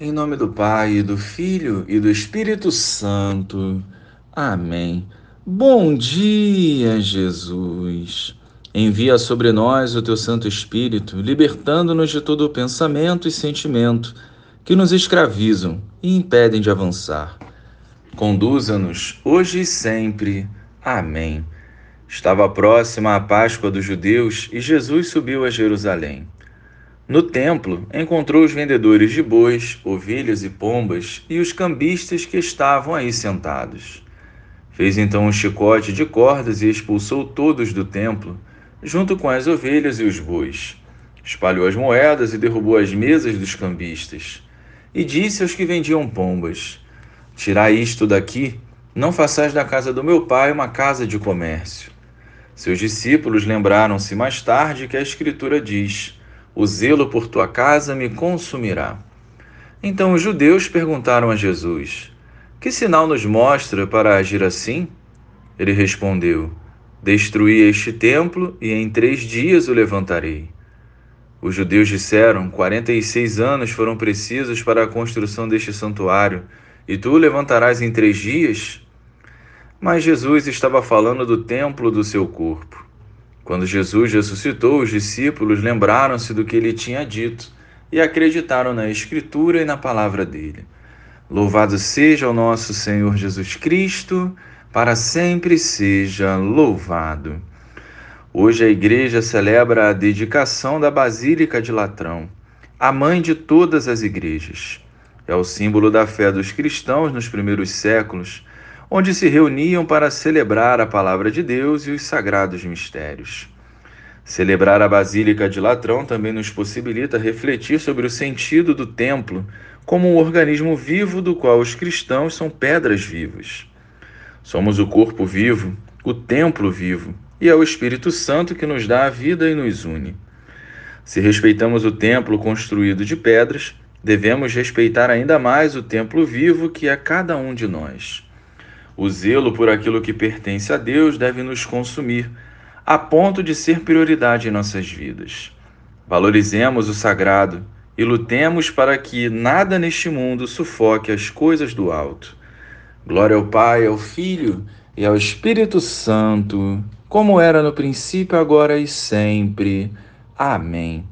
Em nome do Pai, do Filho e do Espírito Santo. Amém. Bom dia, Jesus. Envia sobre nós o teu Santo Espírito, libertando-nos de todo pensamento e sentimento que nos escravizam e impedem de avançar. Conduza-nos hoje e sempre. Amém. Estava próxima a Páscoa dos judeus e Jesus subiu a Jerusalém. No templo, encontrou os vendedores de bois, ovelhas e pombas e os cambistas que estavam aí sentados. Fez então um chicote de cordas e expulsou todos do templo, junto com as ovelhas e os bois. Espalhou as moedas e derrubou as mesas dos cambistas. E disse aos que vendiam pombas: Tirai isto daqui, não façais da casa do meu pai uma casa de comércio. Seus discípulos lembraram-se mais tarde que a Escritura diz o zelo por tua casa me consumirá. Então os judeus perguntaram a Jesus: Que sinal nos mostra para agir assim? Ele respondeu: Destruí este templo e em três dias o levantarei. Os judeus disseram: Quarenta e seis anos foram precisos para a construção deste santuário, e tu o levantarás em três dias? Mas Jesus estava falando do templo do seu corpo. Quando Jesus ressuscitou, os discípulos lembraram-se do que ele tinha dito e acreditaram na Escritura e na palavra dele. Louvado seja o nosso Senhor Jesus Cristo, para sempre seja louvado. Hoje a igreja celebra a dedicação da Basílica de Latrão, a mãe de todas as igrejas. É o símbolo da fé dos cristãos nos primeiros séculos onde se reuniam para celebrar a palavra de Deus e os sagrados mistérios. Celebrar a Basílica de Latrão também nos possibilita refletir sobre o sentido do templo como um organismo vivo do qual os cristãos são pedras vivas. Somos o corpo vivo, o templo vivo, e é o Espírito Santo que nos dá a vida e nos une. Se respeitamos o templo construído de pedras, devemos respeitar ainda mais o templo vivo que é cada um de nós. O zelo por aquilo que pertence a Deus deve nos consumir, a ponto de ser prioridade em nossas vidas. Valorizemos o sagrado e lutemos para que nada neste mundo sufoque as coisas do alto. Glória ao Pai, ao Filho e ao Espírito Santo, como era no princípio, agora e sempre. Amém.